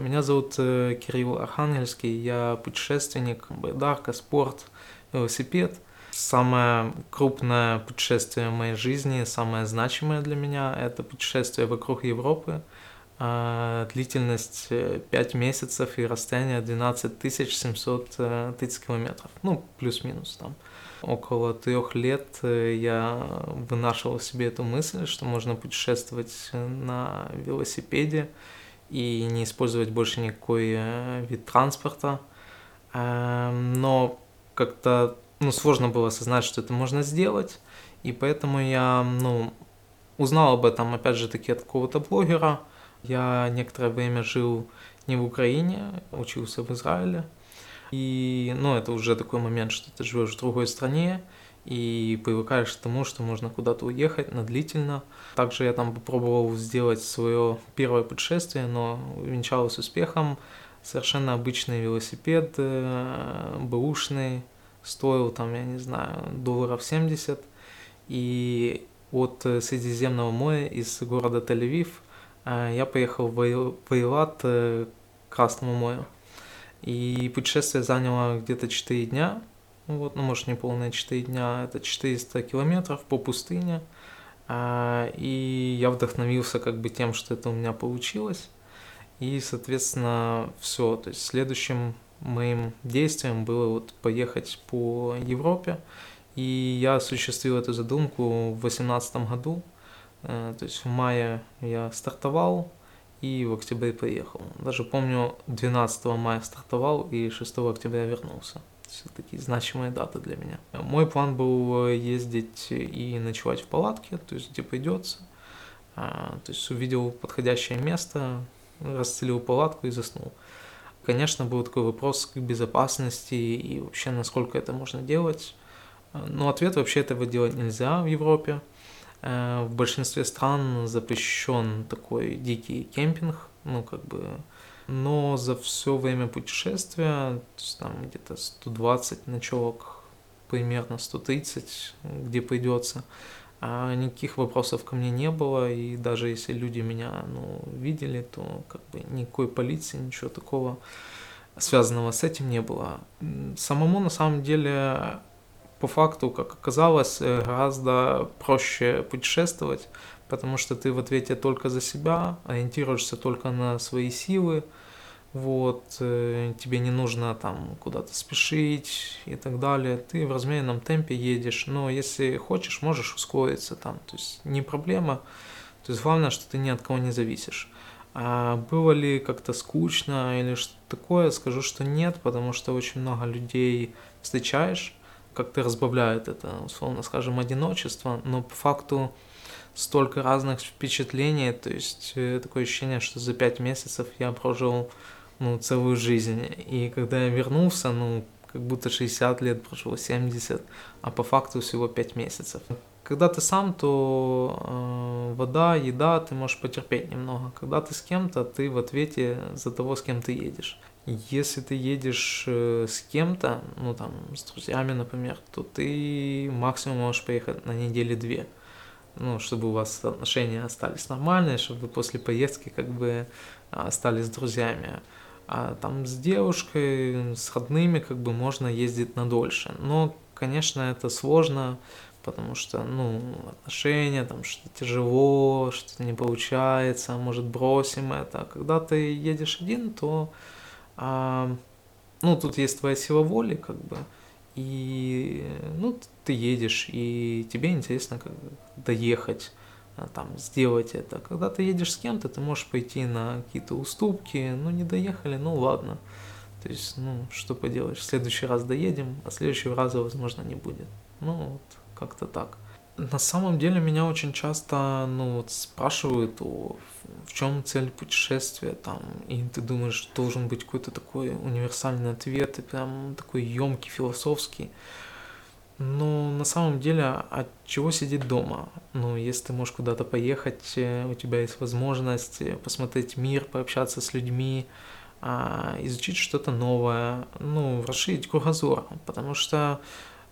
Меня зовут э, Кирилл Архангельский, я путешественник, байдарка, спорт, велосипед. Самое крупное путешествие в моей жизни, самое значимое для меня, это путешествие вокруг Европы. А, длительность 5 месяцев и расстояние 12 730 километров. Ну, плюс-минус там около трех лет э, я вынашивал себе эту мысль, что можно путешествовать на велосипеде и не использовать больше никакой э, вид транспорта. Эм, но как-то ну, сложно было осознать, что это можно сделать, и поэтому я ну, узнал об этом, опять же таки, от какого-то блогера. Я некоторое время жил не в Украине, учился в Израиле, и, ну, это уже такой момент, что ты живешь в другой стране, и привыкаешь к тому, что можно куда-то уехать на длительно. Также я там попробовал сделать свое первое путешествие, но венчалось успехом. Совершенно обычный велосипед, э, бэушный, стоил там, я не знаю, долларов 70. И от Средиземного моря из города Тель-Авив э, я поехал в Эйлат э, к Красному морю. И путешествие заняло где-то 4 дня, вот, ну, может, не полные 4 дня, это 400 километров по пустыне. А, и я вдохновился как бы тем, что это у меня получилось. И, соответственно, все. То есть следующим моим действием было вот поехать по Европе. И я осуществил эту задумку в 2018 году. Э, то есть в мае я стартовал, и в октябре приехал. Даже помню, 12 мая стартовал и 6 октября вернулся. Все такие значимые даты для меня. Мой план был ездить и ночевать в палатке, то есть где придется. А, то есть увидел подходящее место, расстелил палатку и заснул. Конечно, был такой вопрос к безопасности и вообще насколько это можно делать. Но ответ вообще этого делать нельзя в Европе. Э, в большинстве стран запрещен такой дикий кемпинг, ну как бы, но за все время путешествия, то есть там где-то 120 ночевок, примерно 130, где придется, а никаких вопросов ко мне не было, и даже если люди меня ну, видели, то как бы никакой полиции, ничего такого связанного с этим не было. Самому на самом деле по факту, как оказалось, гораздо проще путешествовать, потому что ты в ответе только за себя, ориентируешься только на свои силы, вот, э, тебе не нужно там куда-то спешить и так далее, ты в размеренном темпе едешь, но если хочешь, можешь ускориться там, то есть не проблема, то есть главное, что ты ни от кого не зависишь. А было ли как-то скучно или что-то такое, скажу, что нет, потому что очень много людей встречаешь, как-то разбавляет это, условно скажем, одиночество, но по факту столько разных впечатлений, то есть э, такое ощущение, что за пять месяцев я прожил ну, целую жизнь. И когда я вернулся, ну, как будто 60 лет прошло, 70, а по факту всего 5 месяцев. Когда ты сам, то э, вода, еда, ты можешь потерпеть немного. Когда ты с кем-то, ты в ответе за того, с кем ты едешь. Если ты едешь э, с кем-то, ну там, с друзьями, например, то ты максимум можешь поехать на недели две. Ну, чтобы у вас отношения остались нормальные, чтобы после поездки как бы остались с друзьями. А там с девушкой, с родными как бы можно ездить на дольше. Но, конечно, это сложно, потому что, ну, отношения, там что-то тяжело, что-то не получается, может бросим это. А когда ты едешь один, то а, ну, тут есть твоя сила воли, как бы, и, ну, ты едешь, и тебе интересно как доехать, там, сделать это. Когда ты едешь с кем-то, ты можешь пойти на какие-то уступки, ну, не доехали, ну, ладно. То есть, ну, что поделаешь, в следующий раз доедем, а следующего раза, возможно, не будет. Ну, вот, как-то так. На самом деле меня очень часто ну, вот спрашивают, о, в чем цель путешествия, там, и ты думаешь, должен быть какой-то такой универсальный ответ, и прям такой емкий, философский. Но на самом деле, от чего сидеть дома? Ну, если ты можешь куда-то поехать, э, у тебя есть возможность э, посмотреть мир, пообщаться с людьми, а, изучить что-то новое, ну, расширить кругозор, потому что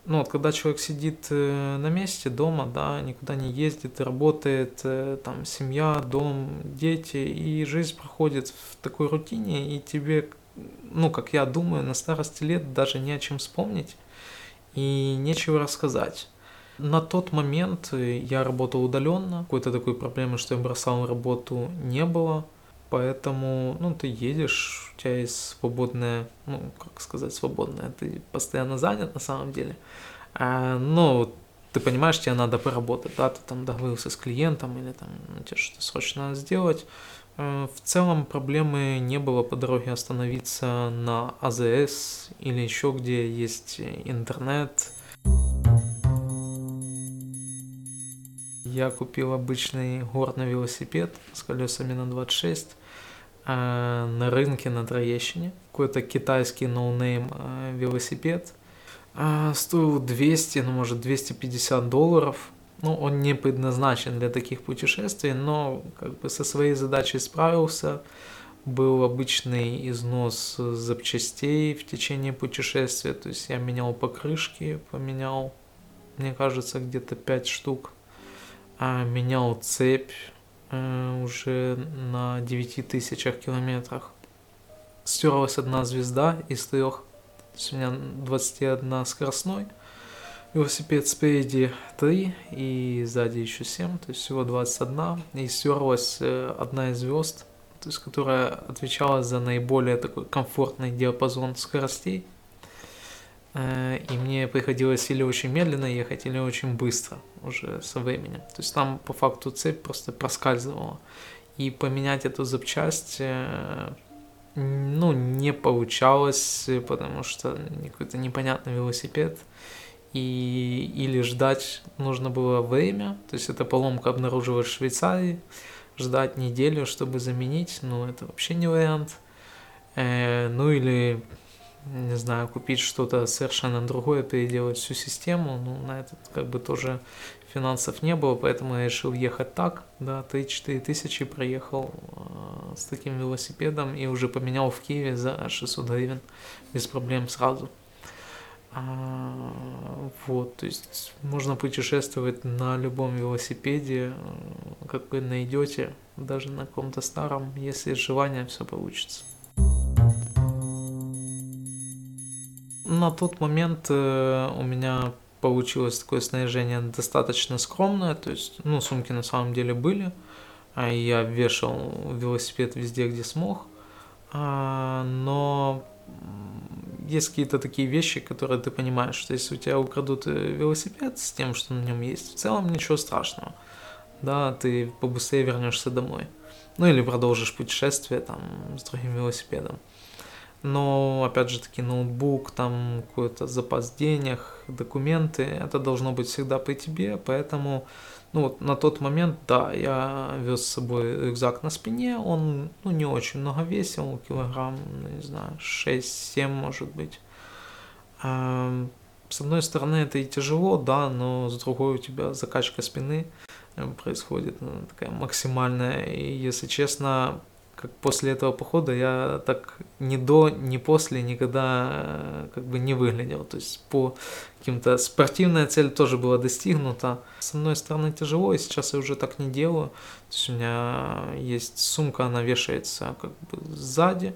ну вот когда человек сидит э, на месте дома, да, никуда не ездит, работает, там семья, дом, дети, и жизнь проходит в такой рутине, и тебе, ну, как я думаю, на старости лет даже не о чем вспомнить и нечего рассказать. На тот момент э, я работал удаленно, какой-то такой проблемы, что я бросал работу, не было. Поэтому, ну, ты едешь, у тебя есть свободное, ну, как сказать, свободное, ты постоянно занят на самом деле. А, но ты понимаешь, тебе надо поработать, да, ты там договорился с клиентом или там ну, тебе что-то срочно надо сделать. Э, в целом проблемы не было по дороге остановиться на АЗС или еще где есть интернет. Я купил обычный горный велосипед с колесами на 26 э, на рынке на Троещине. Какой-то китайский noname э, велосипед. Стоил 200, ну может 250 долларов. Ну, он не предназначен для таких путешествий, но как бы со своей задачей справился. Был обычный износ запчастей в течение путешествия, то есть я менял покрышки, поменял, мне кажется, где-то 5 штук. А менял цепь э, уже на 9000 километрах. Стерлась одна звезда из трех. То есть у меня 21 скоростной. Велосипед спереди 3 и сзади еще 7, то есть всего 21. И стерлась э, одна из звезд, то есть которая отвечала за наиболее такой комфортный диапазон скоростей. Э, и мне приходилось или очень медленно ехать, или очень быстро уже со временем. То есть там по факту цепь просто проскальзывала. И поменять эту запчасть э, ну, не получалось, потому что какой-то непонятный велосипед. И или ждать нужно было время, то есть эта поломка обнаружилась в Швейцарии, ждать неделю, чтобы заменить, ну, это вообще не вариант. Э, ну, или не знаю, купить что-то совершенно другое, переделать всю систему, ну, на это как бы тоже финансов не было, поэтому я решил ехать так, да, 3-4 тысячи проехал э, с таким велосипедом и уже поменял в Киеве за 600 гривен без проблем сразу. А, вот, то есть можно путешествовать на любом велосипеде, э, как вы найдете, даже на каком-то старом, если желание, все получится. На тот момент э, у меня получилось такое снаряжение достаточно скромное, то есть, ну, сумки на самом деле были, а я вешал велосипед везде, где смог, а, но есть какие-то такие вещи, которые ты понимаешь, что если у тебя украдут э, велосипед с тем, что на нем есть, в целом ничего страшного, да, ты побыстрее вернешься домой, ну или продолжишь путешествие там с другим велосипедом. Но, опять же таки, ноутбук, там какой-то запас денег, документы, это должно быть всегда при тебе, поэтому, ну вот на тот момент, да, я вез с собой рюкзак на спине, он, ну, не очень много весил, килограмм, ну, не знаю, 6-7, может быть. С одной стороны, это и тяжело, да, но с другой у тебя закачка спины э, происходит ну, такая максимальная, и, если честно, как после этого похода я так ни до, ни после никогда э, как бы не выглядел. То есть по каким-то спортивная цель тоже была достигнута. С одной стороны тяжело, и сейчас я уже так не делаю. То есть у меня есть сумка, она вешается как бы сзади.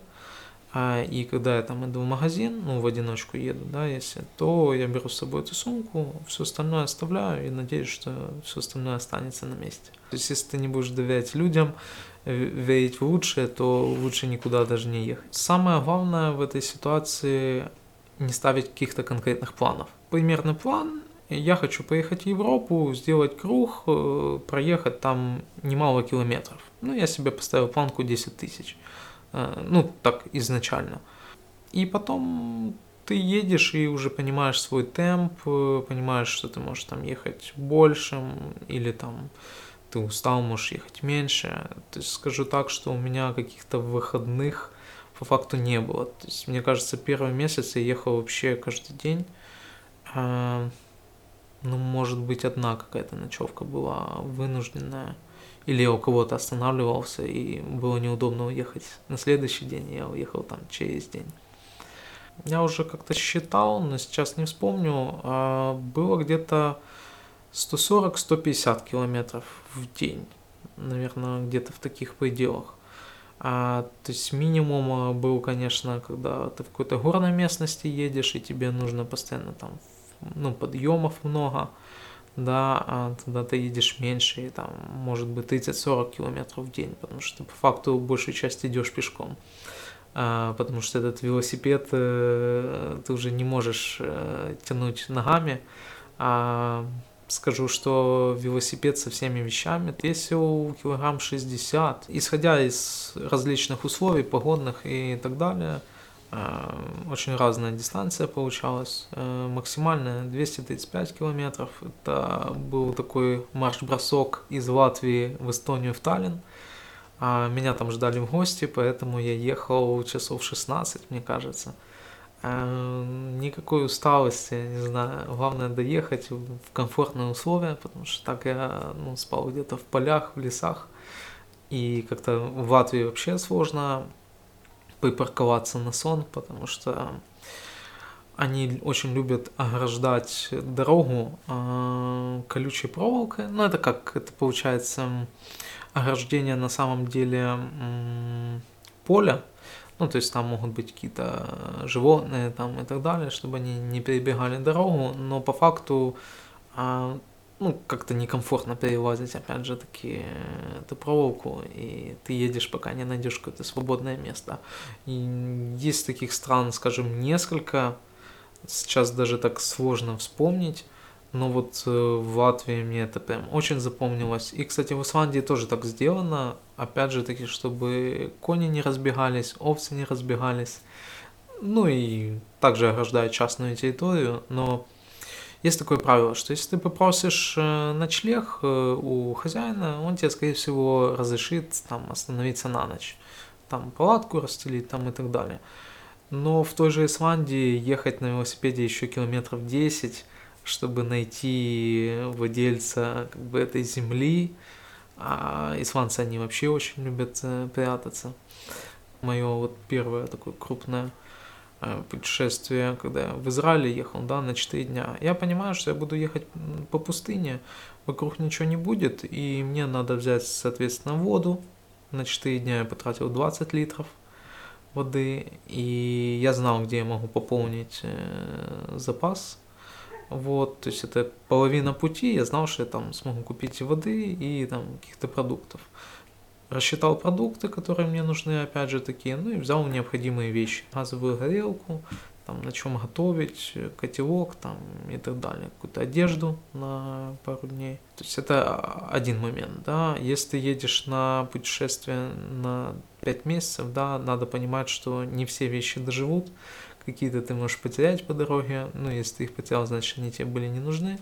А, и когда я там иду в магазин, ну, в одиночку еду, да, если, то я беру с собой эту сумку, все остальное оставляю и надеюсь, что все остальное останется на месте. То есть, если ты не будешь доверять людям, верить в лучшее, то лучше никуда даже не ехать. Самое главное в этой ситуации не ставить каких-то конкретных планов. Примерный план я хочу поехать в Европу, сделать круг, э, проехать там немало километров. Ну, я себе поставил планку 10 тысяч. Э, ну, так изначально. И потом ты едешь и уже понимаешь свой темп, э, понимаешь, что ты можешь там ехать большим или там ты устал, можешь ехать меньше. То есть скажу так, что у меня каких-то выходных по факту не было. То есть мне кажется, первый месяц я ехал вообще каждый день. А, ну, может быть, одна какая-то ночевка была вынужденная. Или я у кого-то останавливался, и было неудобно уехать на следующий день, я уехал там через день. я уже как-то считал, но сейчас не вспомню, а, было где-то 140-150 километров в день, наверное, где-то в таких пределах. А, то есть минимум а, был, конечно, когда ты в какой-то горной местности едешь, и тебе нужно постоянно там, ну, подъемов много, да, а тогда ты едешь меньше, и там, может быть, 30-40 километров в день, потому что ты по факту большую часть идешь пешком. А, потому что этот велосипед э, ты уже не можешь э, тянуть ногами, а скажу, что велосипед со всеми вещами весил килограмм 60. Исходя из различных условий, погодных и так далее, э, очень разная дистанция получалась. Э, максимальная 235 километров. Это был такой марш-бросок из Латвии в Эстонию в Таллин. А меня там ждали в гости, поэтому я ехал часов 16, мне кажется. Эм, никакой усталости, не знаю. Главное доехать в комфортные условия, потому что так я ну, спал где-то в полях, в лесах. И как-то в Латвии вообще сложно припарковаться на сон, потому что они очень любят ограждать дорогу э, колючей проволокой. Ну, это как, это получается ограждение на самом деле э, поля, ну, то есть там могут быть какие-то животные там и так далее, чтобы они не перебегали дорогу, но по факту а, ну, как-то некомфортно перевозить, опять же, таки, эту проволоку, и ты едешь, пока не найдешь какое-то свободное место. И есть таких стран, скажем, несколько, сейчас даже так сложно вспомнить, но вот э, в Латвии мне это прям очень запомнилось. И, кстати, в Исландии тоже так сделано. Опять же таки, чтобы кони не разбегались, овцы не разбегались. Ну и также ограждают частную территорию. Но есть такое правило, что если ты попросишь э, ночлег э, у хозяина, он тебе, скорее всего, разрешит там остановиться на ночь. Там палатку расстелить там и так далее. Но в той же Исландии ехать на велосипеде еще километров 10 чтобы найти владельца как бы этой земли. А исландцы, они вообще очень любят э, прятаться. Мое вот первое такое крупное э, путешествие, когда я в Израиле ехал, да, на 4 дня. Я понимаю, что я буду ехать по пустыне, вокруг ничего не будет, и мне надо взять, соответственно, воду. На 4 дня я потратил 20 литров воды, и я знал, где я могу пополнить э, запас вот, то есть это половина пути, я знал, что я там смогу купить воды и там каких-то продуктов. Рассчитал продукты, которые мне нужны, опять же, такие, ну и взял необходимые вещи. Газовую горелку, там на чем готовить, котелок там и так далее, какую-то одежду на пару дней. То есть это один момент, да. Если едешь на путешествие на 5 месяцев, да, надо понимать, что не все вещи доживут, какие-то ты можешь потерять по дороге, ну, если ты их потерял, значит, они тебе были не нужны,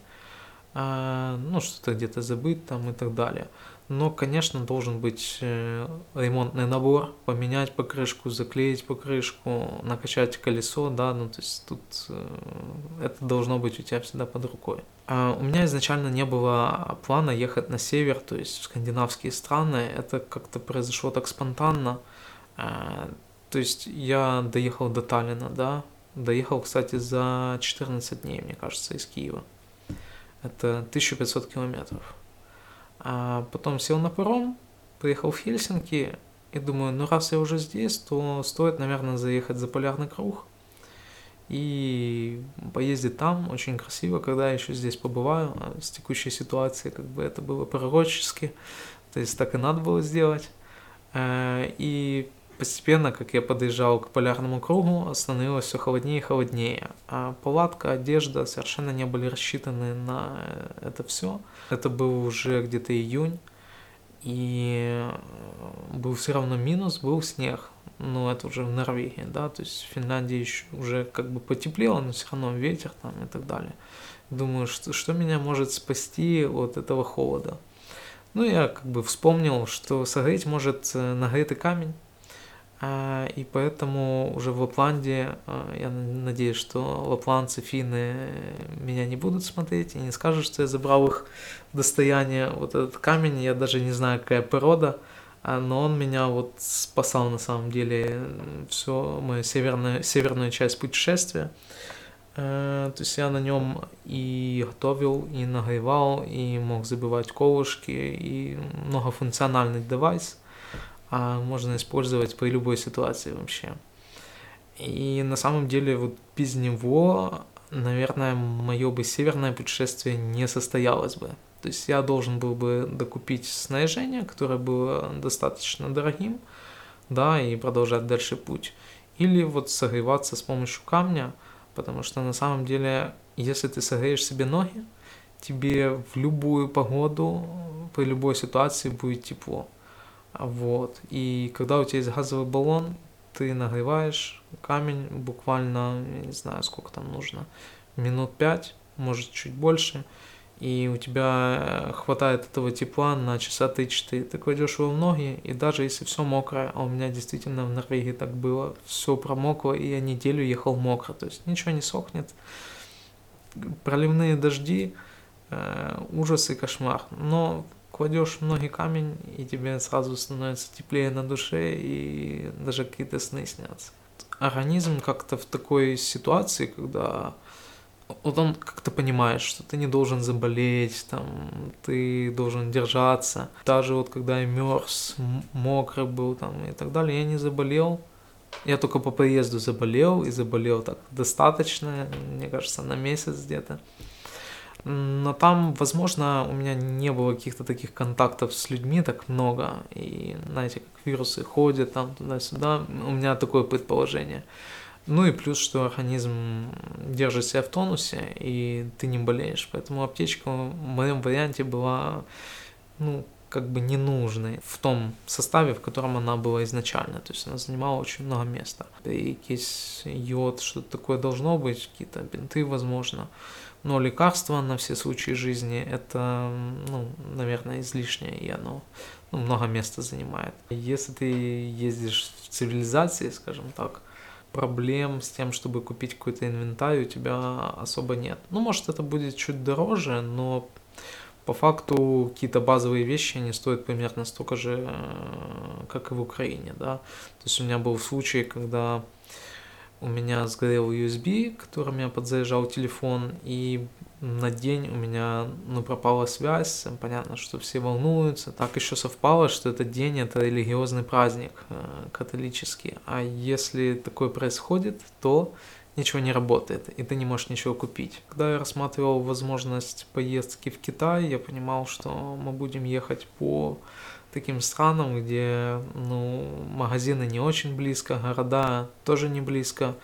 а, ну, что-то где-то забыть там и так далее. Но, конечно, должен быть э, ремонтный набор, поменять покрышку, заклеить покрышку, накачать колесо, да, ну, то есть тут э, это должно быть у тебя всегда под рукой. А у меня изначально не было плана ехать на север, то есть в скандинавские страны, это как-то произошло так спонтанно, а, то есть я доехал до Таллина, да, доехал, кстати, за 14 дней, мне кажется, из Киева. Это 1500 километров. А потом сел на паром, приехал в Хельсинки и думаю, ну раз я уже здесь, то стоит, наверное, заехать за полярный круг и поездить там. Очень красиво, когда я еще здесь побываю. А с текущей ситуацией как бы это было пророчески, то есть так и надо было сделать. Э, и постепенно, как я подъезжал к полярному кругу, становилось все холоднее и холоднее. А палатка, одежда совершенно не были рассчитаны на это все. Это был уже где-то июнь, и был все равно минус, был снег. Но это уже в Норвегии, да, то есть в Финляндии еще уже как бы потеплело, но все равно ветер там и так далее. Думаю, что, что меня может спасти от этого холода. Ну, я как бы вспомнил, что согреть может э, нагретый камень, и поэтому уже в Лапландии, а, я надеюсь, что лапландцы, финны меня не будут смотреть и не скажут, что я забрал их достояние. Вот этот камень, я даже не знаю, какая порода, А, но он меня вот спасал на самом деле все мою северную, северную часть путешествия. Э, то есть я на нем и готовил, и нагревал, и мог забивать колышки, и многофункциональный девайс а можно использовать при любой ситуации вообще. И на самом деле вот без него, наверное, мое бы северное путешествие не состоялось бы. То есть я должен был бы докупить снаряжение, которое было достаточно дорогим, да, и продолжать дальше путь. Или вот согреваться с помощью камня, потому что на самом деле, если ты согреешь себе ноги, тебе в любую погоду, при любой ситуации будет тепло. Вот. И когда у тебя есть газовый баллон, ты нагреваешь камень буквально, я не знаю, сколько там нужно, минут пять, может чуть больше, и у тебя хватает этого тепла на часа 3-4. Ты кладешь его в ноги, и даже если все мокрое, а у меня действительно в Норвегии так было, все промокло, и я неделю ехал мокро, то есть ничего не сохнет. Проливные дожди, э, ужас и кошмар. Но кладешь в ноги камень, и тебе сразу становится теплее на душе, и даже какие-то сны снятся. Организм как-то в такой ситуации, когда вот он как-то понимает, что ты не должен заболеть, там, ты должен держаться. Даже вот когда я мерз, мокрый был там и так далее, я не заболел. Я только по поезду заболел, и заболел так достаточно, мне кажется, на месяц где-то. Но там, возможно, у меня не было каких-то таких контактов с людьми так много. И, знаете, как вирусы ходят там туда-сюда. У меня такое предположение. Ну и плюс, что организм держит себя в тонусе, и ты не болеешь. Поэтому аптечка в моем варианте была, ну, как бы ненужной в том составе, в котором она была изначально. То есть она занимала очень много места. И йод, что-то такое должно быть, какие-то бинты, возможно. Но лекарство на все случаи жизни это, ну, наверное, излишнее, и оно ну, много места занимает. Если ты ездишь в цивилизации, скажем так, проблем с тем, чтобы купить какой-то инвентарь, у тебя особо нет. Ну, может, это будет чуть дороже, но по факту какие-то базовые вещи, они стоят примерно столько же, э, как и в Украине, да. То есть у меня был случай, когда у меня сгорел USB, которым я подзаряжал телефон, и на день у меня ну, пропала связь. Понятно, что все волнуются. Так еще совпало, что этот день это религиозный праздник э, католический. А если такое происходит, то ничего не работает, и ты не можешь ничего купить. Когда я рассматривал возможность поездки в Китай, я понимал, что мы будем ехать по таким странам, где ну, магазины не очень близко, города тоже не близко.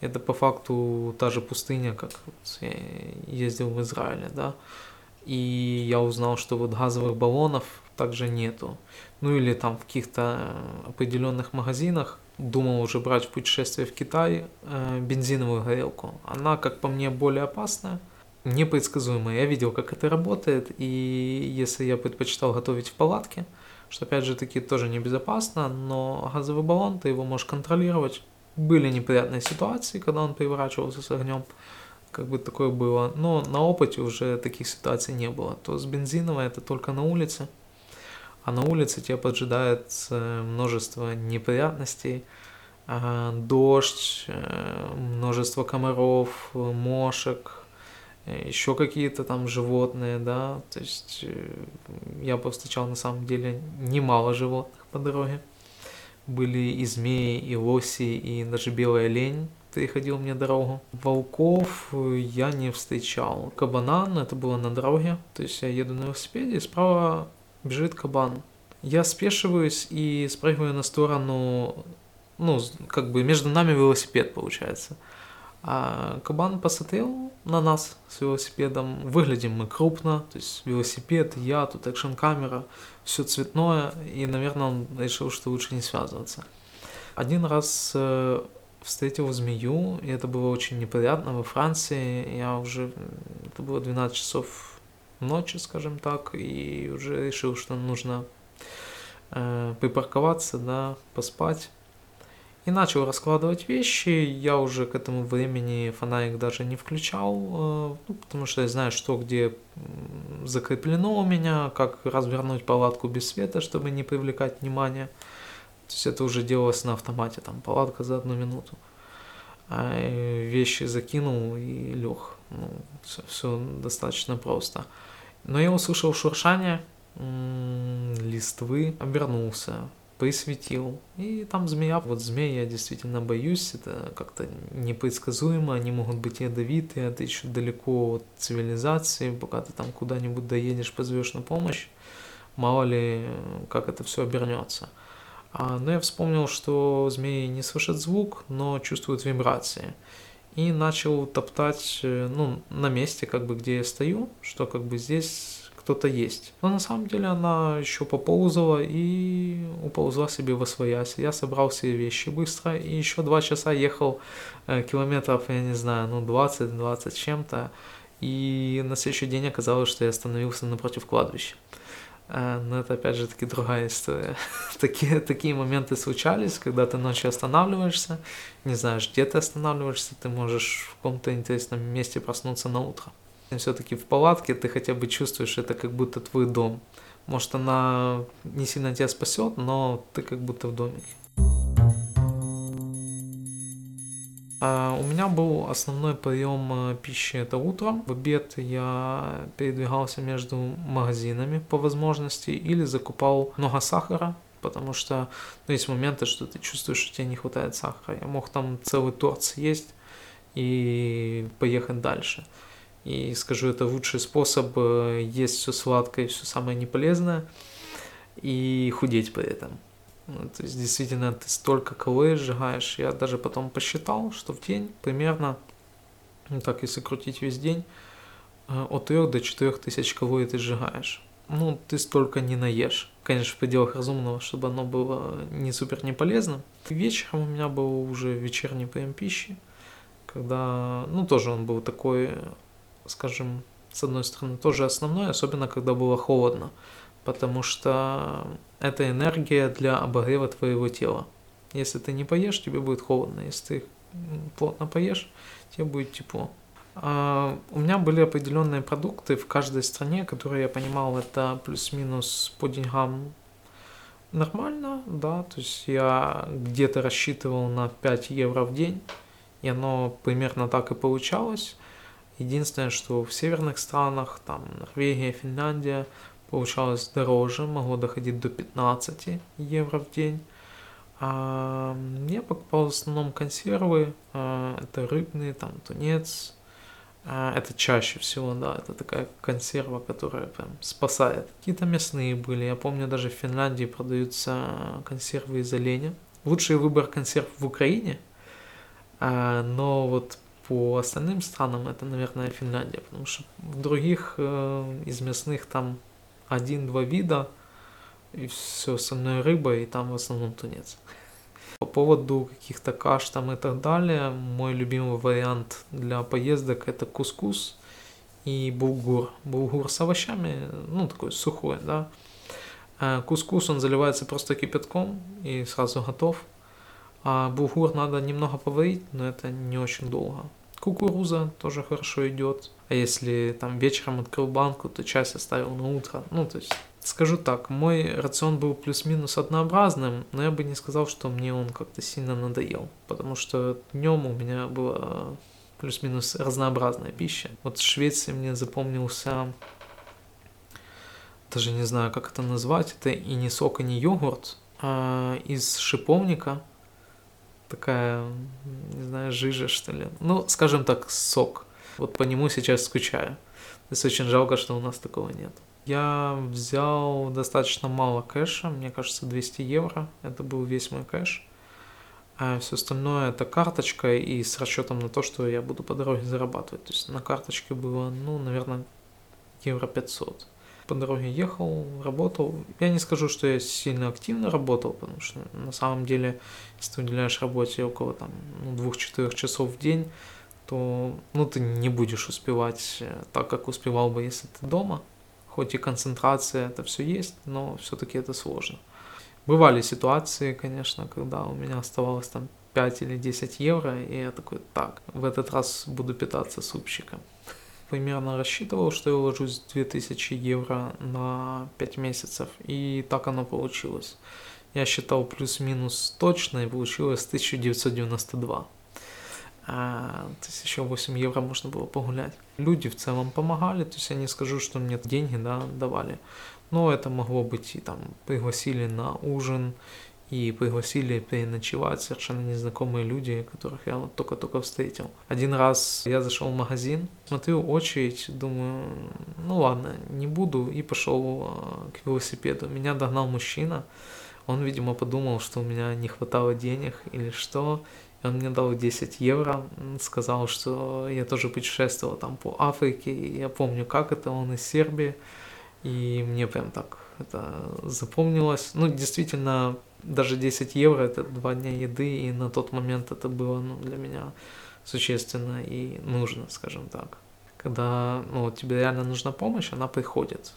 Это по факту та же пустыня, как я ездил в Израиле, да. И я узнал, что вот газовых баллонов также нету. Ну или там в каких-то определенных магазинах думал уже брать в путешествие в Китай э, бензиновую горелку. Она, как по мне, более опасная, непредсказуемая. Я видел, как это работает, и если я предпочитал готовить в палатке, что опять же таки тоже небезопасно, но газовый баллон, ты его можешь контролировать. Были неприятные ситуации, когда он переворачивался с огнем, как бы такое было, но на опыте уже таких ситуаций не было. То с бензиновой это только на улице, а на улице тебя поджидает множество неприятностей, а, дождь, э, множество комаров, мошек, Э, еще какие-то там животные, да, то есть э, я повстречал на самом деле немало животных по дороге. Были и змеи, и лоси, и даже белая лень переходил мне дорогу. Волков я не встречал. Кабана, это было на дороге, то есть я еду на велосипеде, и справа бежит кабан. Я спешиваюсь и спрыгиваю на сторону, ну, как бы между нами велосипед получается. А кабан посмотрел на нас с велосипедом. Выглядим мы крупно, то есть велосипед, я, тут экшн-камера, все цветное, и, наверное, он решил, что лучше не связываться. Один раз э, встретил змею, и это было очень неприятно во Франции. Я уже, это было 12 часов ночи, скажем так, и уже решил, что нужно э, припарковаться, да, поспать и начал раскладывать вещи. Я уже к этому времени фонарик даже не включал, э, ну, потому что я знаю, что где закреплено у меня, как развернуть палатку без света, чтобы не привлекать внимания. То есть это уже делалось на автомате, там палатка за одну минуту. А вещи закинул и лег. Ну, все, все достаточно просто. Но я услышал шуршание листвы, обернулся, присветил. И там змея. Вот змеи я действительно боюсь. Это как-то непредсказуемо. Они могут быть ядовитые. Это еще далеко от цивилизации. Пока ты там куда-нибудь доедешь, позовешь на помощь. Мало ли, как это все обернется. А, но я вспомнил, что змеи не слышат звук, но чувствуют вибрации. И начал топтать э, ну, на месте, как бы, где я стою, что как бы здесь кто-то есть. Но на самом деле она еще поползала и уползла себе во своясь. Я собрал все вещи быстро и еще два часа ехал э, километров, я не знаю, ну 20-20 чем-то. И на следующий день оказалось, что я остановился напротив кладбища. Э, но это опять же таки другая история. такие, такие моменты случались, когда ты ночью останавливаешься, не знаешь, где ты останавливаешься, ты можешь в каком-то интересном месте проснуться на утро все-таки в палатке ты хотя бы чувствуешь это как будто твой дом. Может, она не сильно тебя спасет, но ты как будто в домике. А у меня был основной прием э, пищи это утром. В обед я передвигался между магазинами по возможности или закупал много сахара, потому что ну, есть моменты, что ты чувствуешь, что тебе не хватает сахара. Я мог там целый торт съесть и поехать дальше. И скажу, это лучший способ э, есть все сладкое, все самое неполезное и худеть при этом. Ну, то есть действительно ты столько калорий сжигаешь. Я даже потом посчитал, что в день примерно, ну так если крутить весь день, э, от 3 до 4 тысяч калорий ты сжигаешь. Ну, ты столько не наешь. Конечно, в пределах разумного, чтобы оно было не супер не полезно. Вечером у меня был уже вечерний прием пищи, когда, ну, тоже он был такой скажем, с одной стороны, тоже основной, особенно когда было холодно, потому что это энергия для обогрева твоего тела. Если ты не поешь, тебе будет холодно. Если ты плотно поешь, тебе будет тепло. А у меня были определенные продукты в каждой стране, которые я понимал, это плюс-минус по деньгам нормально, да, то есть я где-то рассчитывал на 5 евро в день, и оно примерно так и получалось. Единственное, что в северных странах, там Норвегия, Финляндия, получалось дороже, могло доходить до 15 евро в день. А я покупал в основном консервы, а, это рыбные, там тунец, а, это чаще всего, да, это такая консерва, которая прям спасает. Какие-то мясные были, я помню, даже в Финляндии продаются консервы из оленя. Лучший выбор консерв в Украине, а, но вот по остальным странам это, наверное, Финляндия, потому что в других э, из мясных там один-два вида, и все остальное рыба, и там в основном тунец. По поводу каких-то каш там и так далее, мой любимый вариант для поездок это кускус и булгур. Булгур с овощами, ну такой сухой, да. Э, кускус он заливается просто кипятком и сразу готов. А булгур надо немного поварить, но это не очень долго. Кукуруза тоже хорошо идет. А если там вечером открыл банку, то часть оставил на утро. Ну, то есть, скажу так, мой рацион был плюс-минус однообразным, но я бы не сказал, что мне он как-то сильно надоел. Потому что днем у меня была плюс-минус разнообразная пища. Вот в Швеции мне запомнился даже не знаю, как это назвать, это и не сок, и не йогурт, а из шиповника такая, не знаю, жижа, что ли. Ну, скажем так, сок. Вот по нему сейчас скучаю. То есть очень жалко, что у нас такого нет. Я взял достаточно мало кэша, мне кажется, 200 евро. Это был весь мой кэш. А все остальное это карточка и с расчетом на то, что я буду по дороге зарабатывать. То есть на карточке было, ну, наверное, евро 500 по дороге ехал, работал. Я не скажу, что я сильно активно работал, потому что на самом деле, если ты уделяешь работе около там, ну, двух-четырех часов в день, то ну, ты не будешь успевать э, так, как успевал бы, если ты дома. Хоть и концентрация, это все есть, но все-таки это сложно. Бывали ситуации, конечно, когда у меня оставалось там 5 или 10 евро, и я такой, так, в этот раз буду питаться супчиком. Примерно рассчитывал, что я уложусь 2000 евро на 5 месяцев, и так оно получилось. Я считал плюс-минус точно, и получилось 1992. А, то есть еще 8 евро можно было погулять. Люди в целом помогали, то есть я не скажу, что мне деньги да, давали, но это могло быть и там пригласили на ужин, и пригласили переночевать совершенно незнакомые люди, которых я только-только встретил. Один раз я зашел в магазин, смотрю очередь, думаю, ну ладно, не буду, и пошел а, к велосипеду. Меня догнал мужчина, он, видимо, подумал, что у меня не хватало денег или что, и он мне дал 10 евро, сказал, что я тоже путешествовал там по Африке, и я помню, как это, он из Сербии, и мне прям так это запомнилось. Ну, действительно, даже 10 евро это два дня еды, и на тот момент это было ну, для меня существенно и нужно, скажем так. Когда ну, тебе реально нужна помощь, она приходит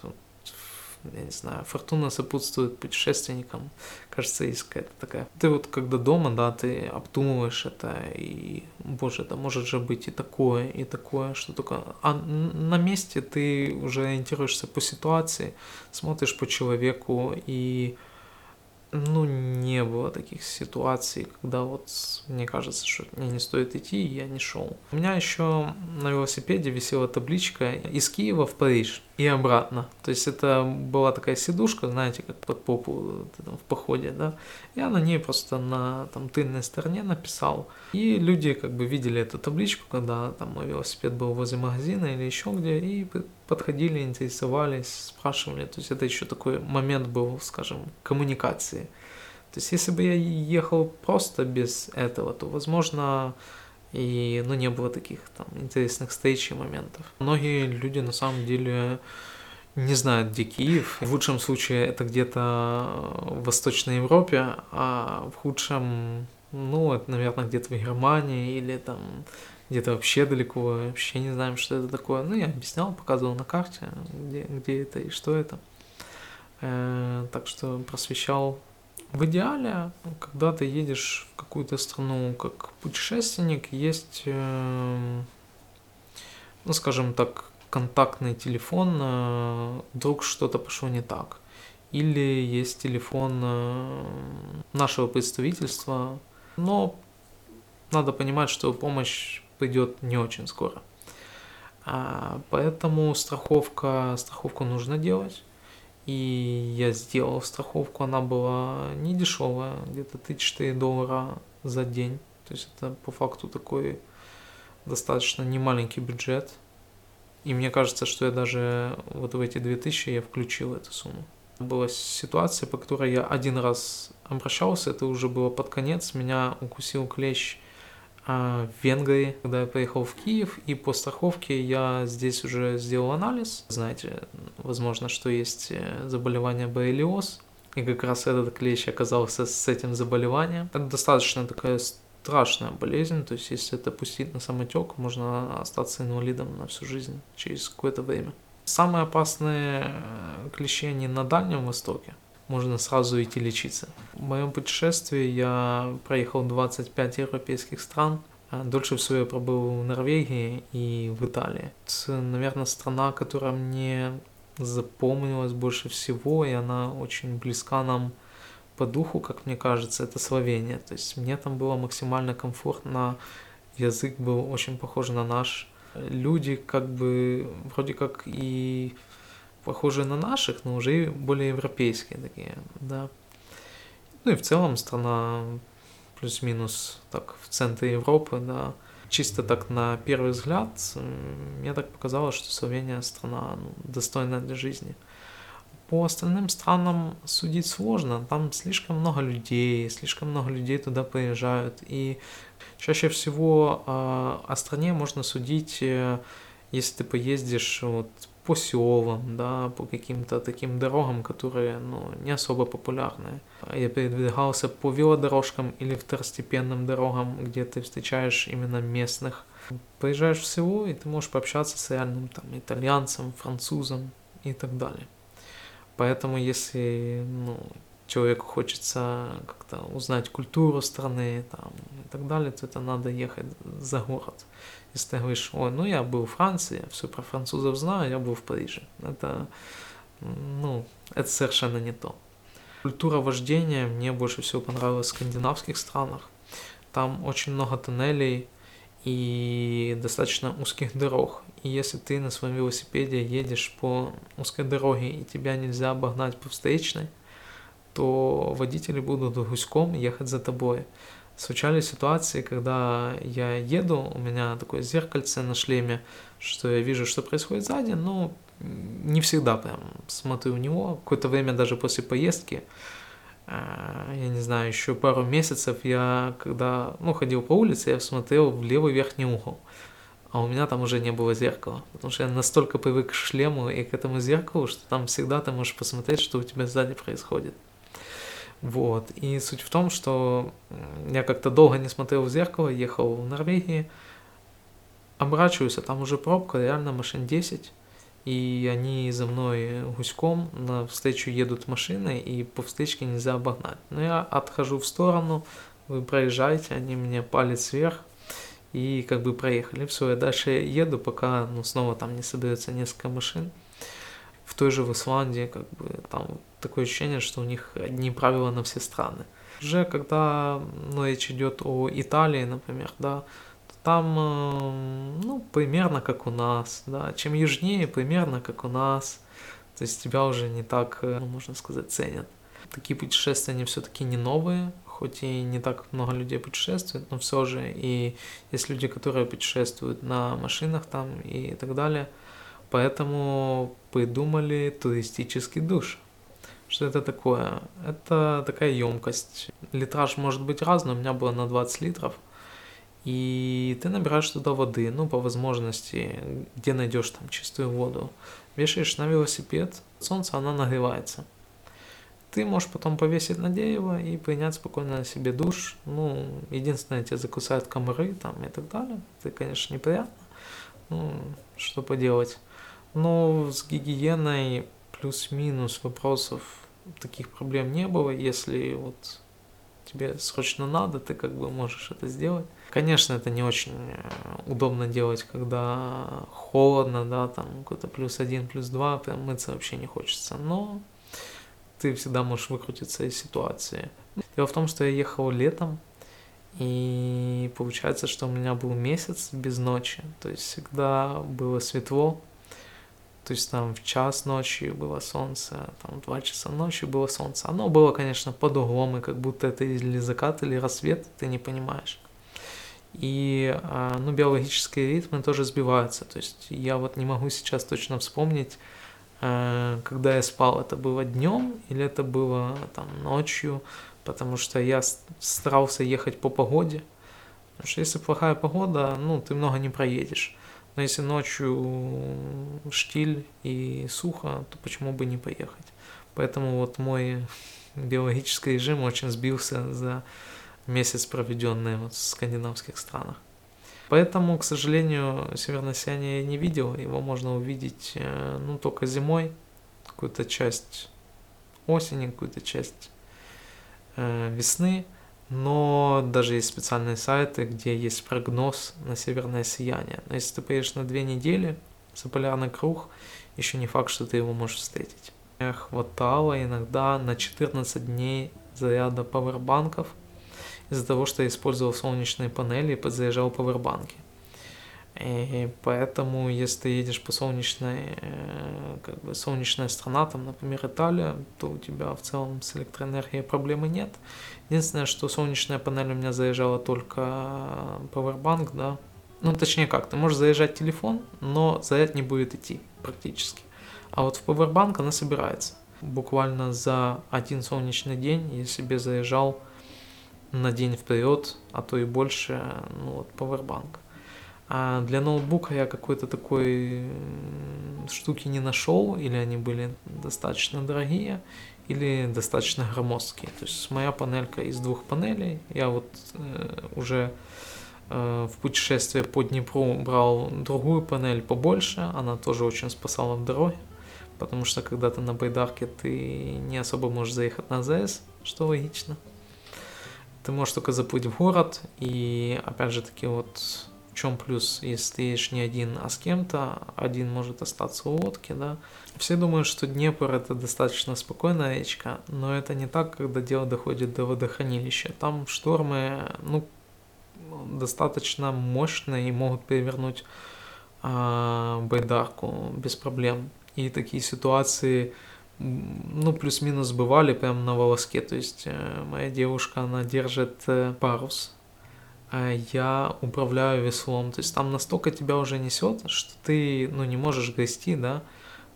я не знаю, фортуна сопутствует путешественникам, кажется, есть какая-то такая. Ты вот когда дома, да, ты обдумываешь это, и, боже, это может же быть и такое, и такое, что только... А на месте ты уже ориентируешься по ситуации, смотришь по человеку, и ну, не было таких ситуаций, когда вот мне кажется, что мне не стоит идти, и я не шел. У меня еще на велосипеде висела табличка из Киева в Париж и обратно. То есть это была такая сидушка, знаете, как под попу там, в походе, да. Я на ней просто на там тыльной стороне написал. И люди как бы видели эту табличку, когда там мой велосипед был возле магазина или еще где, и подходили, интересовались, спрашивали. То есть это еще такой момент был, скажем, коммуникации. То есть если бы я ехал просто без этого, то, возможно, и ну, не было таких там интересных встреч и моментов. Многие люди на самом деле не знают, где Киев. В лучшем случае это где-то в Восточной Европе, а в худшем, ну, это, наверное, где-то в Германии или там где-то вообще далеко, вообще не знаем, что это такое. Ну, я объяснял, показывал на карте, где, где это и что это. Э, так что просвещал в идеале, когда ты едешь в какую-то страну как путешественник, есть, э, ну, скажем так, контактный телефон, э, вдруг что-то пошло не так. Или есть телефон э, нашего представительства, но надо понимать, что помощь придет не очень скоро. А, поэтому страховка, страховку нужно делать. И я сделал страховку, она была не дешевая, где-то 3-4 доллара за день. То есть это по факту такой достаточно немаленький бюджет. И мне кажется, что я даже вот в эти 2000 я включил эту сумму. Была ситуация, по которой я один раз обращался, это уже было под конец, меня укусил клещ в Венгрии, когда я поехал в Киев, и по страховке я здесь уже сделал анализ. Знаете, возможно, что есть э, заболевание Боррелиоз, и как раз этот клещ оказался с этим заболеванием. Это достаточно такая страшная болезнь, то есть если это пустить на самотек, можно остаться инвалидом на всю жизнь через какое-то время. Самые опасные э, клещи они на Дальнем Востоке, можно сразу идти лечиться. В моем путешествии я проехал 25 европейских стран. А дольше всего я пробыл в Норвегии и в Италии. Это, наверное, страна, которая мне запомнилась больше всего, и она очень близка нам по духу, как мне кажется, это Словения. То есть мне там было максимально комфортно, язык был очень похож на наш. Люди как бы вроде как и похожие на наших, но уже более европейские такие, да. Ну и в целом страна плюс-минус так в центре Европы, да. Чисто так на первый взгляд, мне так показалось, что Словения страна ну, достойная для жизни. По остальным странам судить сложно, там слишком много людей, слишком много людей туда приезжают, и чаще всего э, о стране можно судить, э, если ты поездишь вот по селам, да, по каким-то таким дорогам, которые ну, не особо популярны. Я передвигался по велодорожкам или второстепенным дорогам, где ты встречаешь именно местных. Поезжаешь в село, и ты можешь пообщаться с реальным там, итальянцем, французом и так далее. Поэтому если ну, человеку хочется как-то узнать культуру страны там, и так далее, то это надо ехать за город. Если ты говоришь, ой, ну я был в Франции, я все про французов знаю, я был в Париже. Это, ну, это совершенно не то. Культура вождения мне больше всего понравилась в скандинавских странах. Там очень много тоннелей и достаточно узких дорог. И если ты на своем велосипеде едешь по узкой дороге и тебя нельзя обогнать по встречной, то водители будут гуськом ехать за тобой. Случались ситуации, когда я еду, у меня такое зеркальце на шлеме, что я вижу, что происходит сзади, но не всегда прям смотрю в него. Какое-то время даже после поездки, э, я не знаю, еще пару месяцев я, когда, ну, ходил по улице, я смотрел в левый верхний угол а у меня там уже не было зеркала, потому что я настолько привык к шлему и к этому зеркалу, что там всегда ты можешь посмотреть, что у тебя сзади происходит. Вот. И суть в том, что я как-то долго не смотрел в зеркало, ехал в Норвегии, оборачиваюсь, а там уже пробка, реально машин 10, и они за мной гуськом на встречу едут машины, и по встречке нельзя обогнать. Но я отхожу в сторону, вы проезжаете, они мне палец вверх, и как бы проехали. Все, я дальше еду, пока ну, снова там не соберется несколько машин. В той же в Исландии как бы там такое ощущение, что у них одни правила на все страны. Уже когда ну, речь идет о Италии, например, да, там э, ну, примерно как у нас, да, чем южнее, примерно как у нас. То есть тебя уже не так, э, ну, можно сказать, ценят. Такие путешествия, они все-таки не новые, хоть и не так много людей путешествует, но все же и есть люди, которые путешествуют на машинах там и так далее. Поэтому придумали туристический душ. Что это такое? Это такая емкость. Литраж может быть разный, у меня было на 20 литров. И ты набираешь туда воды, ну, по возможности, где найдешь там чистую воду. Вешаешь на велосипед, солнце, она нагревается ты можешь потом повесить на дерево и принять спокойно на себе душ. Ну, единственное, тебя закусают комары там и так далее. Это, конечно, неприятно. Ну, что поделать. Но с гигиеной плюс-минус вопросов таких проблем не было. Если вот тебе срочно надо, ты как бы можешь это сделать. Конечно, это не очень э, удобно делать, когда холодно, да, там какой-то плюс один, плюс два, прям мыться вообще не хочется. Но ты всегда можешь выкрутиться из ситуации. Дело в том, что я ехал летом, и получается, что у меня был месяц без ночи, то есть всегда было светло, то есть там в час ночи было солнце, там в два часа ночи было солнце. Оно было, конечно, под углом, и как будто это или закат, или рассвет, ты не понимаешь. И а, ну, биологические ритмы тоже сбиваются. То есть я вот не могу сейчас точно вспомнить, Э, когда я спал, это было днем или это было там ночью, потому что я старался ехать по погоде. Потому что если плохая погода, ну, ты много не проедешь. Но если ночью штиль и сухо, то почему бы не поехать? Поэтому вот мой биологический режим очень сбился за месяц, проведенный вот в скандинавских странах. Поэтому, к сожалению, северное сияние я не видел. Его можно увидеть э, ну, только зимой, какую-то часть осени, какую-то часть э, весны. Но даже есть специальные сайты, где есть прогноз на северное сияние. Но если ты поедешь на две недели за полярный круг, еще не факт, что ты его можешь встретить. Хватало иногда на 14 дней заряда пауэрбанков – из-за того, что я использовал солнечные панели и подзаряжал пауэрбанки. И поэтому, если ты едешь по солнечной, э, как бы солнечная страна, там, например, Италия, то у тебя в целом с электроэнергией проблемы нет. Единственное, что солнечная панель у меня заезжала только Powerbank, да. Ну, точнее как, ты можешь заезжать телефон, но заряд не будет идти практически. А вот в Powerbank она собирается. Буквально за один солнечный день я себе заезжал на день вперед, а то и больше, ну вот, Powerbank. А для ноутбука я какой-то такой штуки не нашел, или они были достаточно дорогие, или достаточно громоздкие. То есть моя панелька из двух панелей, я вот э, уже э, в путешествие по Днепру брал другую панель побольше, она тоже очень спасала в дороге, потому что когда ты на байдарке, ты не особо можешь заехать на ЗС, что логично. Ты можешь только заплыть в город, и опять же таки вот В чем плюс, если ты едешь не один, а с кем-то, один может остаться у лодки, да. Все думают, что Днепр это достаточно спокойная речка, но это не так, когда дело доходит до водохранилища. Там штормы, ну, достаточно мощные и могут перевернуть а, байдарку без проблем. И такие ситуации, ну, плюс-минус бывали прям на волоске. То есть э, моя девушка, она держит э, парус, я управляю веслом. То есть там настолько тебя уже несет, что ты, ну, не можешь грести, да,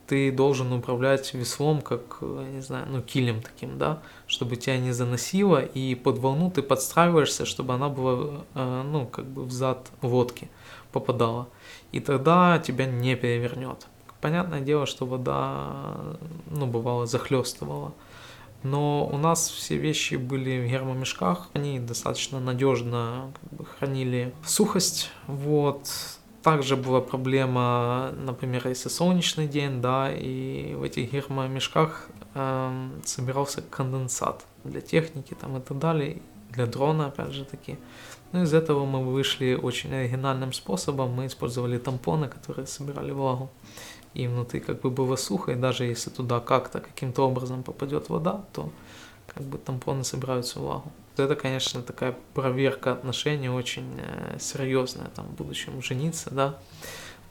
ты должен управлять веслом, как, не знаю, ну, килем таким, да, чтобы тебя не заносило, и под волну ты подстраиваешься, чтобы она была, э, ну, как бы в зад лодки попадала. И тогда тебя не перевернет. Понятное дело, что вода, ну, бывало, захлестывала. Но у нас все вещи были в гермомешках, они достаточно надежно как бы, хранили сухость, вот, также была проблема, например, если солнечный день, да, и в этих гермомешках э, собирался конденсат для техники там и так далее, для дрона, опять же таки. Ну, из этого мы вышли очень оригинальным способом. Мы использовали тампоны, которые собирали влагу. И внутри как бы было сухо, и даже если туда как-то, каким-то образом попадет вода, то как бы тампоны собирают всю влагу. Это, конечно, такая проверка отношений очень э, серьезная, там, в будущем жениться, да,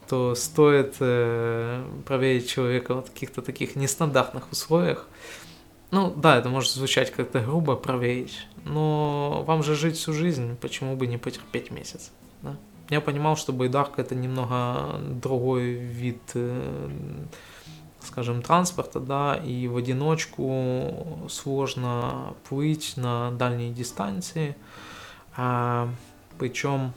то стоит э, проверить человека в каких-то таких нестандартных условиях. Ну, да, это может звучать как-то грубо, проверить, но вам же жить всю жизнь, почему бы не потерпеть месяц, да? Я понимал, что байдарка это немного другой вид э, скажем, транспорта, да, и в одиночку сложно плыть на дальние дистанции, а, причем,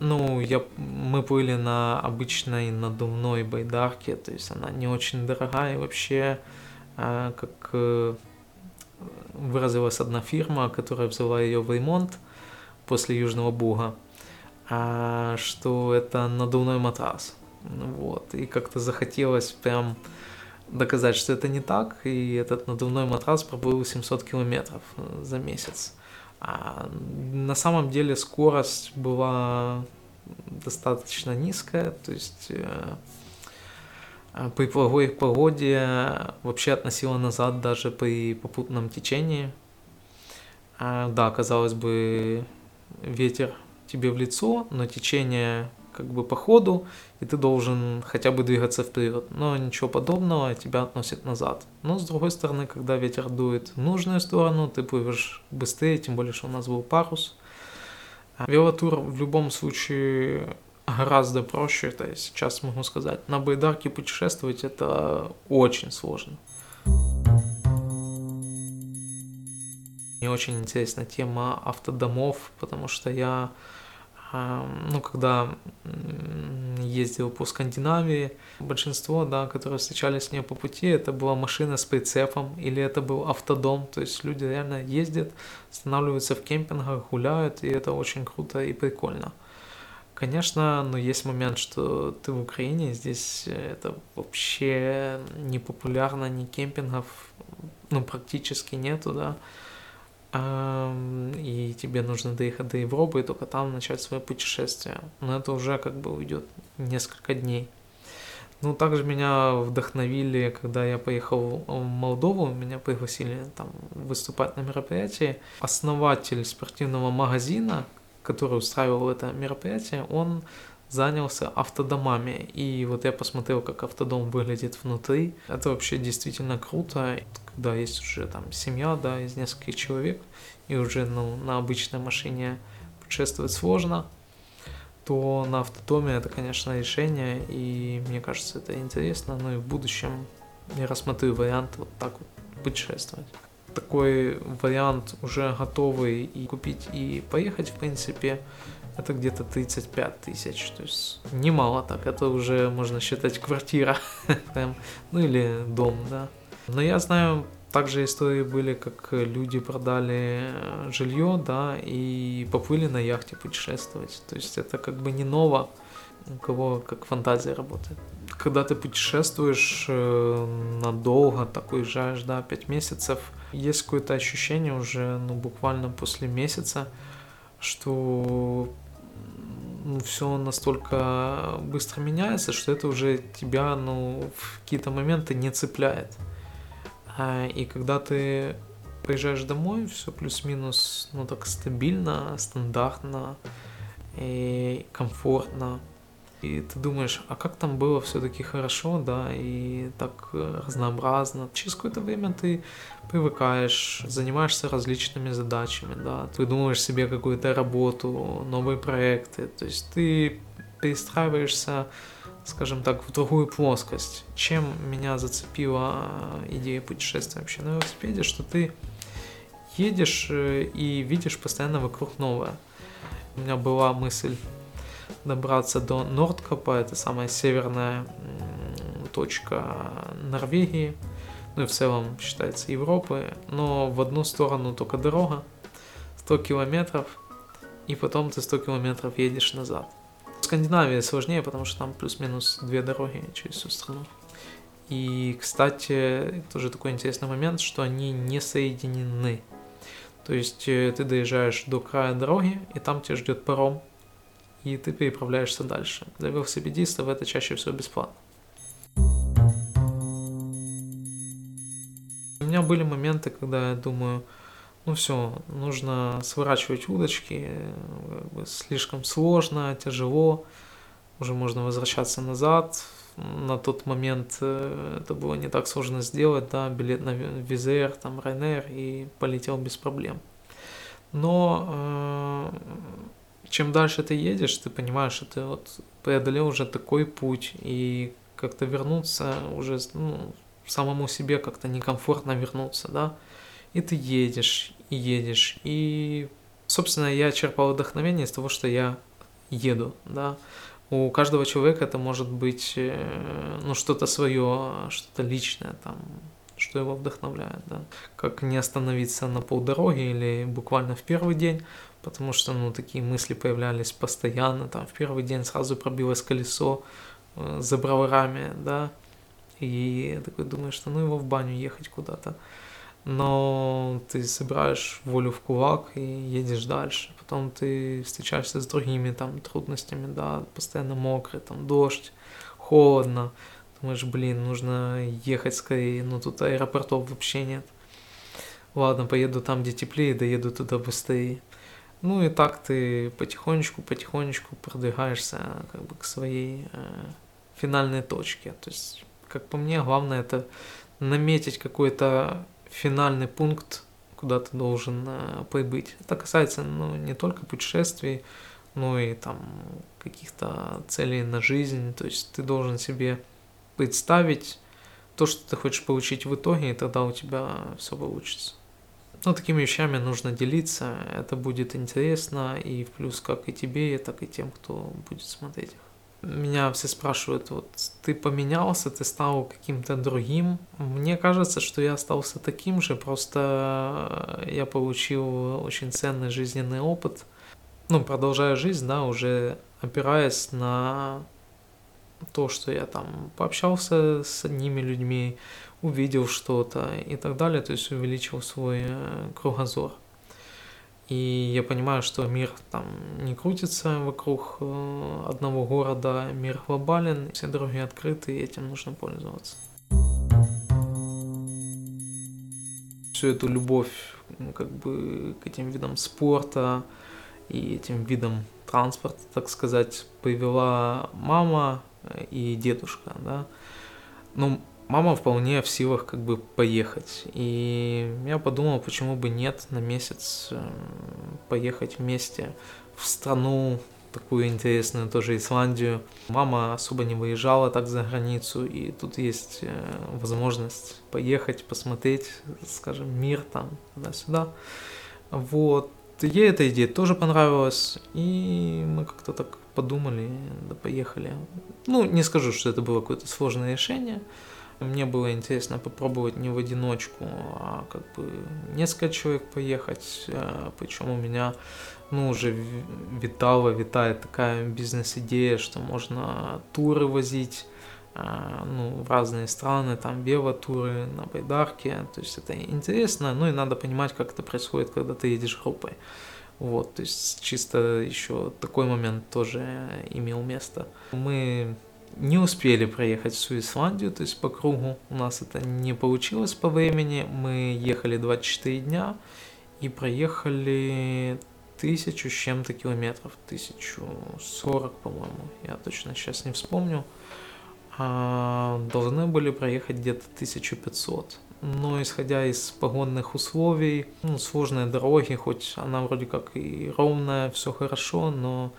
ну, я, мы плыли на обычной надувной байдарке, то есть она не очень дорогая, вообще, а, как э, выразилась одна фирма, которая взяла ее в ремонт после Южного Буга, а, что это надувной матрас. Вот. И как-то захотелось прям доказать, что это не так, и этот надувной матрас проплыл 700 километров э, за месяц. А на самом деле скорость была достаточно низкая, то есть э, при плохой погоде вообще относила назад даже при попутном течении. А, да, казалось бы, ветер тебе в лицо, но течение как бы по ходу, и ты должен хотя бы двигаться вперед. Но ничего подобного тебя относит назад. Но с другой стороны, когда ветер дует в нужную сторону, ты плывешь быстрее, тем более, что у нас был парус. Велотур в любом случае гораздо проще, то есть сейчас могу сказать, на байдарке путешествовать это очень сложно. Мне очень интересна тема автодомов, потому что я ну, когда ездил по Скандинавии, большинство, да, которые встречались с ней по пути, это была машина с прицепом или это был автодом, то есть люди реально ездят, останавливаются в кемпингах, гуляют, и это очень круто и прикольно. Конечно, но есть момент, что ты в Украине, здесь это вообще не популярно, ни кемпингов, ну, практически нету, да, и тебе нужно доехать до Европы и только там начать свое путешествие. Но это уже как бы уйдет несколько дней. Ну, также меня вдохновили, когда я поехал в Молдову, меня пригласили там выступать на мероприятии. Основатель спортивного магазина, который устраивал это мероприятие, он занялся автодомами. И вот я посмотрел, как автодом выглядит внутри. Это вообще действительно круто, когда есть уже там семья, да, из нескольких человек, и уже ну, на обычной машине путешествовать сложно, то на автодоме это, конечно, решение, и мне кажется, это интересно, ну и в будущем я рассмотрю вариант вот так вот путешествовать. Такой вариант уже готовый и купить и поехать, в принципе, это где-то 35 тысяч, то есть немало так, это уже можно считать квартира, ну или дом, да. Но я знаю, также истории были, как люди продали э, жилье, да, и поплыли на яхте путешествовать. То есть это как бы не ново, у кого как фантазия работает. Когда ты путешествуешь э, надолго, так уезжаешь, да, 5 месяцев, есть какое-то ощущение уже, ну, буквально после месяца, что все настолько быстро меняется, что это уже тебя, ну, в какие-то моменты не цепляет. А, и когда ты приезжаешь домой, все плюс-минус, ну, так стабильно, стандартно и комфортно. И ты думаешь, а как там было все-таки хорошо, да, и так э, разнообразно. Через какое-то время ты привыкаешь, занимаешься различными задачами, да, ты думаешь себе какую-то работу, новые проекты, то есть ты перестраиваешься, скажем так, в другую плоскость. Чем меня зацепила идея путешествия вообще на велосипеде, что ты едешь э, и видишь постоянно вокруг новое. У меня была мысль добраться до Нордкапа, это самая северная точка Норвегии, ну и в целом считается Европы, но в одну сторону только дорога, 100 километров, и потом ты 100 километров едешь назад. В Скандинавии сложнее, потому что там плюс-минус две дороги через всю страну. И, кстати, тоже такой интересный момент, что они не соединены. То есть э, ты доезжаешь до края дороги, и там тебя ждет паром, и ты переправляешься дальше. Для велосипедистов это чаще всего бесплатно. У меня были моменты, когда я думаю, ну все, нужно сворачивать удочки, слишком сложно, тяжело, уже можно возвращаться назад. На тот момент э, это было не так сложно сделать, да, билет на Визер, там, Ryanair, и полетел без проблем. Но э, чем дальше ты едешь, ты понимаешь, что ты вот преодолел уже такой путь, и как-то вернуться уже, ну, самому себе как-то некомфортно вернуться, да, и ты едешь, и едешь, и, собственно, я черпал вдохновение из того, что я еду, да, у каждого человека это может быть, э, ну, что-то свое, что-то личное, там, что его вдохновляет, да. Как не остановиться на полдороги или буквально в первый день, потому что, ну, такие мысли появлялись постоянно, там, в первый день сразу пробилось колесо э, за броварами, да, и такой думаю, что ну его в баню ехать куда-то. Но ты собираешь волю в кулак и едешь дальше. Потом ты встречаешься с другими там трудностями, да, постоянно мокрый, там дождь, холодно. Думаешь, блин, нужно ехать скорее, но тут аэропортов вообще нет. Ладно, поеду там, где теплее, доеду туда быстрее. Ну и так ты потихонечку, потихонечку продвигаешься как бы к своей э, финальной точке. То есть, как по мне, главное это наметить какой-то финальный пункт, куда ты должен э, прибыть. Это касается ну, не только путешествий, но и там каких-то целей на жизнь. То есть ты должен себе представить то, что ты хочешь получить в итоге, и тогда у тебя все получится. Ну, такими вещами нужно делиться, это будет интересно, и в плюс как и тебе, так и тем, кто будет смотреть их. Меня все спрашивают, вот ты поменялся, ты стал каким-то другим. Мне кажется, что я остался таким же, просто я получил очень ценный жизненный опыт. Ну, продолжая жизнь, да, уже опираясь на то, что я там пообщался с одними людьми, увидел что-то и так далее, то есть увеличил свой э, кругозор. И я понимаю, что мир там не крутится вокруг э, одного города, мир глобален, все дороги открыты, и этим нужно пользоваться. Всю эту любовь как бы к этим видам спорта и этим видам транспорта, так сказать, привела мама и дедушка, да. Ну, мама вполне в силах как бы поехать. И я подумал, почему бы нет на месяц э, поехать вместе в страну такую интересную, тоже Исландию. Мама особо не выезжала так за границу, и тут есть э, возможность поехать, посмотреть, скажем, мир там, туда-сюда. Вот. Ей эта идея тоже понравилась, и мы как-то так подумали, да поехали. Ну, не скажу, что это было какое-то сложное решение, мне было интересно попробовать не в одиночку, а как бы несколько человек поехать. Э, Причем у меня ну, уже витала, витает такая бизнес-идея, что можно туры возить э, ну, в разные страны, там велотуры на байдарке, то есть это интересно, ну и надо понимать, как это происходит, когда ты едешь группой. Вот, то есть чисто еще такой момент тоже имел место. Мы не успели проехать всю Исландию, то есть по кругу у нас это не получилось по времени. Мы ехали 24 дня и проехали тысячу с чем-то километров, тысячу сорок, по-моему, я точно сейчас не вспомню. А, должны были проехать где-то 1500 но исходя из погодных условий, ну, сложные дороги, хоть она вроде как и ровная, все хорошо, но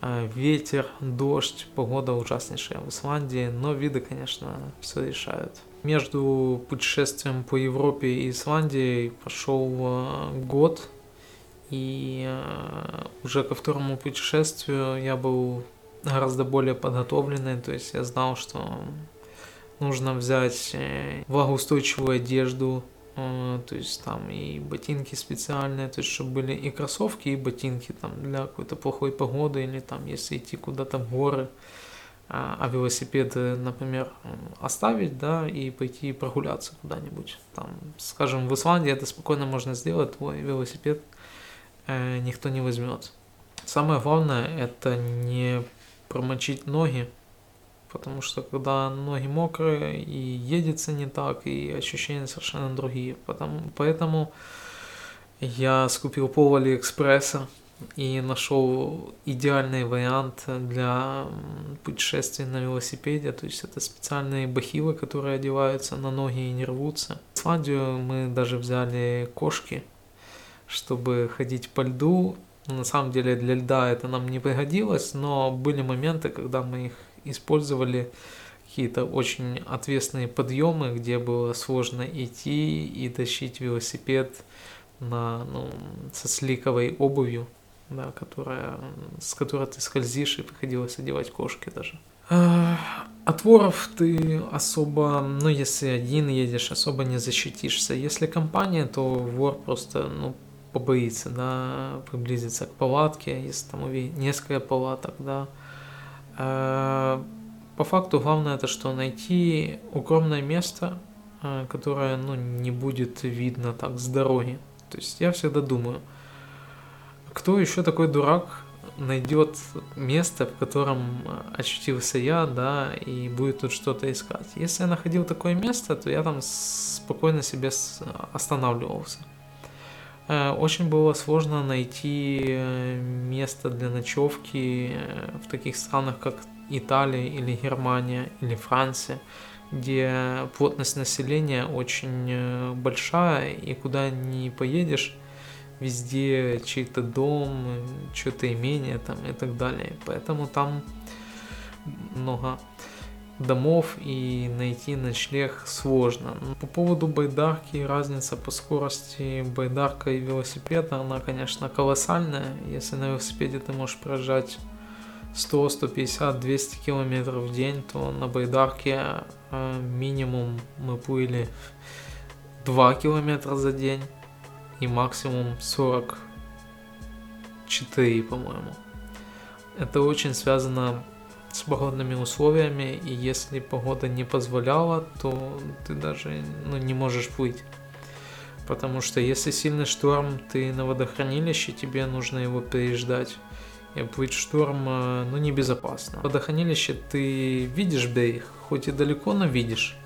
э, ветер, дождь, погода ужаснейшая в Исландии, но виды, конечно, все решают. Между путешествием по Европе и Исландией прошел э, год, и э, уже ко второму путешествию я был гораздо более подготовленный, то есть я знал, что нужно взять э, влагоустойчивую одежду, э, то есть там и ботинки специальные, то есть чтобы были и кроссовки, и ботинки там для какой-то плохой погоды или там если идти куда-то в горы, а, а велосипед, например, оставить, да, и пойти прогуляться куда-нибудь. Там, скажем, в Исландии это спокойно можно сделать, твой велосипед э, никто не возьмет. Самое главное это не промочить ноги, потому что когда ноги мокрые и едется не так, и ощущения совершенно другие. Потому, поэтому я скупил пол Алиэкспресса и нашел идеальный вариант для путешествий на велосипеде. То есть это специальные бахилы, которые одеваются на ноги и не рвутся. В Исландию мы даже взяли кошки, чтобы ходить по льду. На самом деле для льда это нам не пригодилось, но были моменты, когда мы их использовали какие-то очень ответственные подъемы, где было сложно идти и тащить велосипед на, ну, со сликовой обувью, да, которая, с которой ты скользишь, и приходилось одевать кошки даже. А, от воров ты особо, ну, если один едешь, особо не защитишься. Если компания, то вор просто, ну, побоится, да, приблизиться к палатке, если там увидит несколько палаток, да, по факту главное это что найти укромное место, э, которое ну, не будет видно так с дороги. То есть я всегда думаю, кто еще такой дурак найдет место, в котором очутился я, да, и будет тут что-то искать. Если я находил такое место, то я там спокойно себе останавливался. Э, очень было сложно найти э, место для ночевки э, в таких странах, как Италия или Германия или Франция, где плотность населения очень большая, и куда ни поедешь, везде чей-то дом, что-то имение там и так далее. Поэтому там много домов и найти ночлег сложно. По поводу байдарки, разница по скорости байдарка и велосипеда, она, конечно, колоссальная. Если на велосипеде ты можешь проезжать 100, 150, 200 километров в день, то на байдарке э, минимум мы плыли 2 километра за день и максимум 44, по-моему. Это очень связано с погодными условиями, и если погода не позволяла, то ты даже ну, не можешь плыть. Потому что если сильный шторм, ты на водохранилище, тебе нужно его переждать. И плыть шторм, э, ну, небезопасно. В водохранилище ты видишь берег, хоть и далеко, но видишь.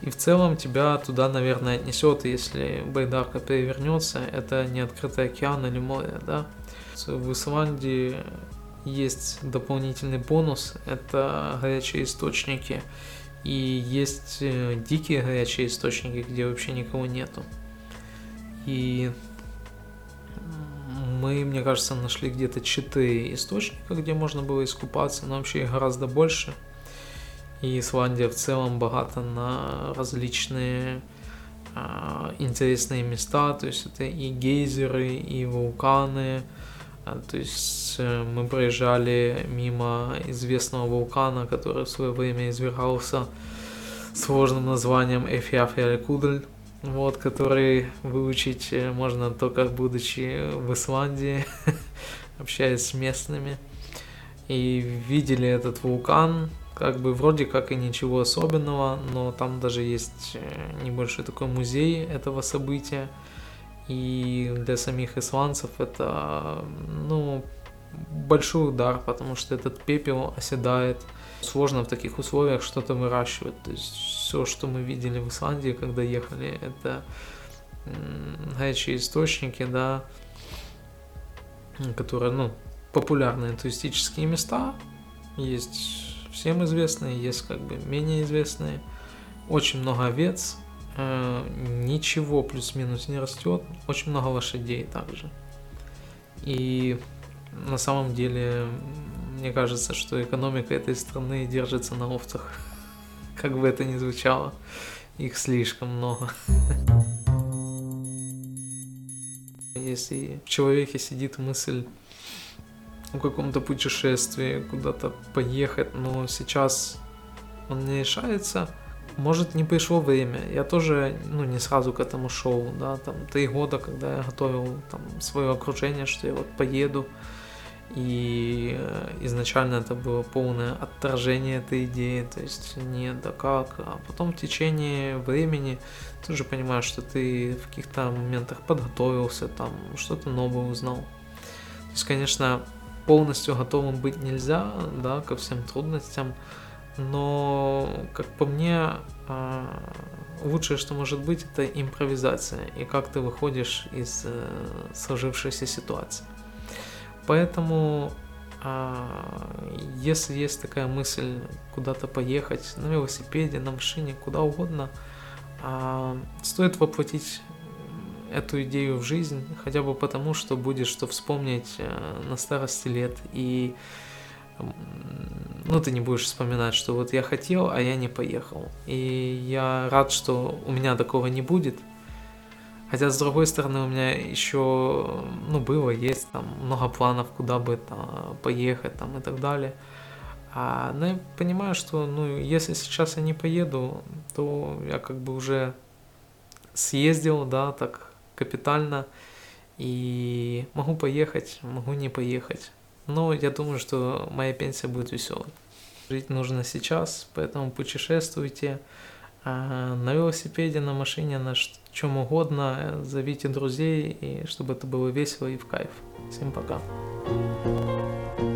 И в целом тебя туда, наверное, отнесет, если байдарка перевернется, это не открытый океан или море, да. В Исландии есть дополнительный бонус, это горячие источники. И есть э, дикие горячие источники, где вообще никого нету. И мы, мне кажется, нашли где-то 4 источника, где можно было искупаться, но вообще их гораздо больше. И Исландия в целом богата на различные а, интересные места, то есть это и гейзеры, и вулканы, то есть э, мы проезжали мимо известного вулкана, который в свое время извергался сложным названием Эфиафиалькудль, вот, который выучить э, можно только будучи в Исландии, общаясь с местными. И видели этот вулкан, как бы вроде как и ничего особенного, но там даже есть э, небольшой такой музей этого события – И для самих исландцев это, ну, большой удар, потому что этот пепел оседает. Сложно в таких условиях что-то выращивать. То есть все, что мы видели в Исландии, когда ехали, это горячие источники, да, которые, ну, популярные туристические места. Есть всем известные, есть как бы менее известные. Очень много овец, ничего плюс-минус не растет, очень много лошадей также. И на самом деле, мне кажется, что экономика этой страны держится на овцах. Как бы это ни звучало, их слишком много. Если в человеке сидит мысль о каком-то путешествии, куда-то поехать, но сейчас он не решается, может не пришло время. Я тоже, ну, не сразу к этому шел, да, там, три года, когда я готовил там свое окружение, что я вот поеду, и э, изначально это было полное отражение этой идеи, то есть нет, да как. А потом в течение времени ты уже понимаешь, что ты в каких-то моментах подготовился, там что-то новое узнал. То есть, конечно, полностью готовым быть нельзя, да, ко всем трудностям, но, как по мне, а, лучшее, что может быть, это импровизация и как ты выходишь из э, сложившейся ситуации. Поэтому, а, если есть такая мысль куда-то поехать на велосипеде, на машине, куда угодно, а, стоит воплотить эту идею в жизнь, хотя бы потому, что будет что вспомнить э, на старости лет, и ну, ты не будешь вспоминать, что вот я хотел, а я не поехал. И я рад, что у меня такого не будет, Хотя, с другой стороны, у меня еще, ну, было, есть там много планов, куда бы там, поехать там и так далее. А, но я понимаю, что, ну, если сейчас я не поеду, то я как бы уже съездил, да, так капитально, и могу поехать, могу не поехать. Но я думаю, что моя пенсия будет веселой. Жить нужно сейчас, поэтому путешествуйте, а, на велосипеде, на машине, на чем угодно. Зовите друзей, и чтобы это было весело и в кайф. Всем пока. thank you